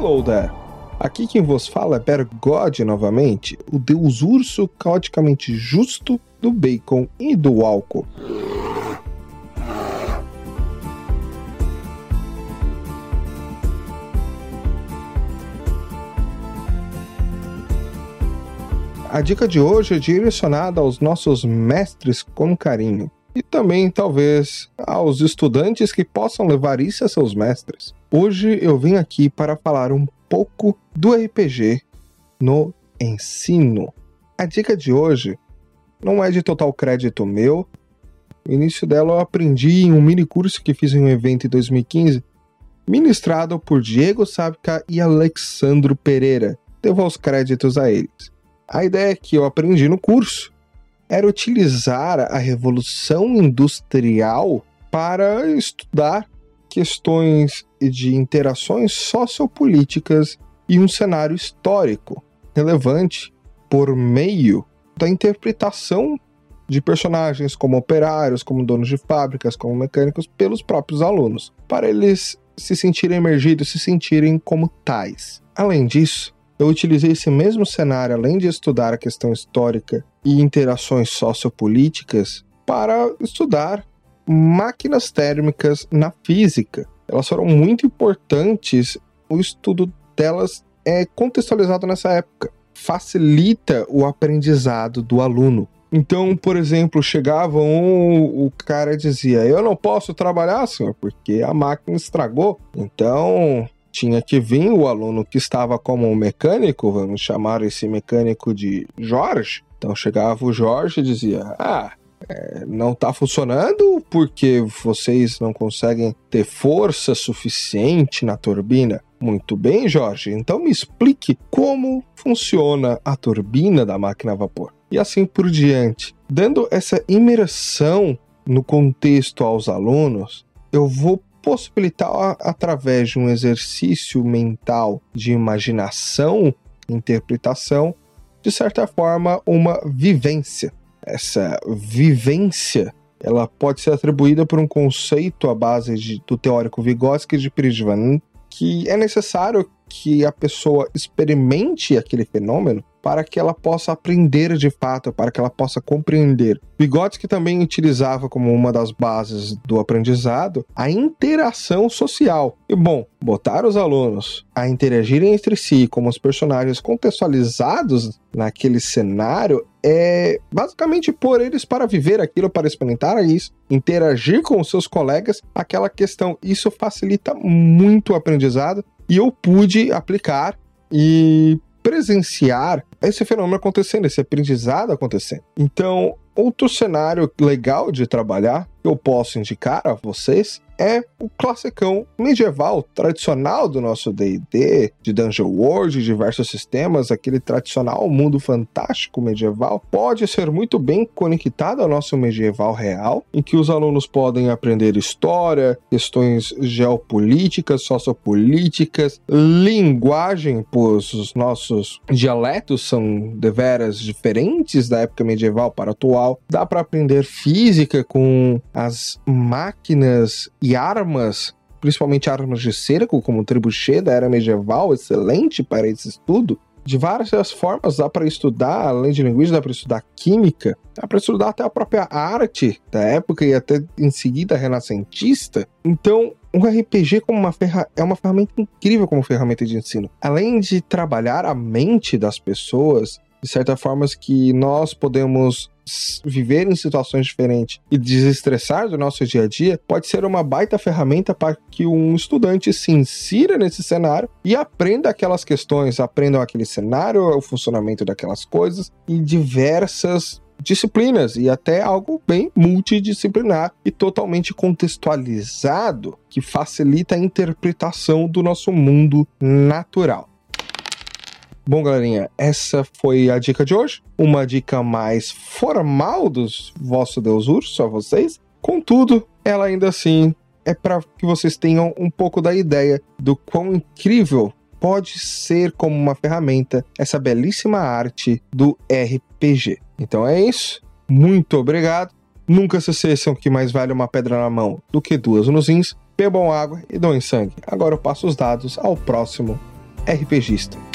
Hello there! Aqui quem vos fala é Bergode novamente, o deus urso caoticamente justo do bacon e do álcool. A dica de hoje é direcionada aos nossos mestres com carinho e também talvez aos estudantes que possam levar isso a seus mestres. Hoje eu vim aqui para falar um pouco do RPG no ensino. A dica de hoje não é de total crédito meu. O início dela eu aprendi em um mini curso que fiz em um evento em 2015, ministrado por Diego Sábica e Alexandro Pereira. Devo os créditos a eles. A ideia que eu aprendi no curso era utilizar a revolução industrial para estudar questões de interações sociopolíticas e um cenário histórico relevante por meio da interpretação de personagens como operários, como donos de fábricas, como mecânicos, pelos próprios alunos, para eles se sentirem emergidos, se sentirem como tais. Além disso, eu utilizei esse mesmo cenário, além de estudar a questão histórica e interações sociopolíticas, para estudar máquinas térmicas na física. Elas foram muito importantes, o estudo delas é contextualizado nessa época. Facilita o aprendizado do aluno. Então, por exemplo, chegava um, o cara dizia: Eu não posso trabalhar, senhor, porque a máquina estragou. Então, tinha que vir o aluno que estava como um mecânico, vamos chamar esse mecânico de Jorge. Então chegava o Jorge e dizia: Ah, é, não está funcionando porque vocês não conseguem ter força suficiente na turbina. Muito bem, Jorge. Então me explique como funciona a turbina da máquina a vapor. E assim por diante. Dando essa imersão no contexto aos alunos, eu vou possibilitar, através de um exercício mental de imaginação, interpretação, de certa forma, uma vivência. Essa vivência ela pode ser atribuída por um conceito à base de, do teórico Vygotsky de Pridvan, que é necessário que a pessoa experimente aquele fenômeno para que ela possa aprender de fato, para que ela possa compreender. Vygotsky também utilizava como uma das bases do aprendizado a interação social. E bom, botar os alunos a interagirem entre si como os personagens contextualizados naquele cenário é basicamente pôr eles para viver aquilo, para experimentar isso, interagir com os seus colegas, aquela questão. Isso facilita muito o aprendizado e eu pude aplicar e presenciar esse fenômeno acontecendo, esse aprendizado acontecendo. Então, outro cenário legal de trabalhar que eu posso indicar a vocês é o classicão medieval tradicional do nosso D&D, de Dungeon World, de diversos sistemas, aquele tradicional mundo fantástico medieval, pode ser muito bem conectado ao nosso medieval real, em que os alunos podem aprender história, questões geopolíticas, sociopolíticas, linguagem, pois os nossos dialetos são deveras diferentes da época medieval para a atual. Dá para aprender física com as máquinas e armas, principalmente armas de cerco, como o trebuchet da era medieval, excelente para esse estudo. De várias formas dá para estudar, além de linguística, dá para estudar química, dá para estudar até a própria arte da época e até em seguida renascentista. Então, um RPG como uma ferra é uma ferramenta incrível como ferramenta de ensino. Além de trabalhar a mente das pessoas, de certa forma que nós podemos viver em situações diferentes e desestressar do nosso dia a dia, pode ser uma baita ferramenta para que um estudante se insira nesse cenário e aprenda aquelas questões, aprenda aquele cenário, o funcionamento daquelas coisas e diversas disciplinas e até algo bem multidisciplinar e totalmente contextualizado que facilita a interpretação do nosso mundo natural. Bom, galerinha, essa foi a dica de hoje. Uma dica mais formal dos vosso Deus Urso a vocês. Contudo, ela ainda assim é para que vocês tenham um pouco da ideia do quão incrível pode ser como uma ferramenta essa belíssima arte do RPG. Então é isso. Muito obrigado. Nunca se esqueçam que mais vale uma pedra na mão do que duas nos rins. Bebam água e doem sangue. Agora eu passo os dados ao próximo RPGista.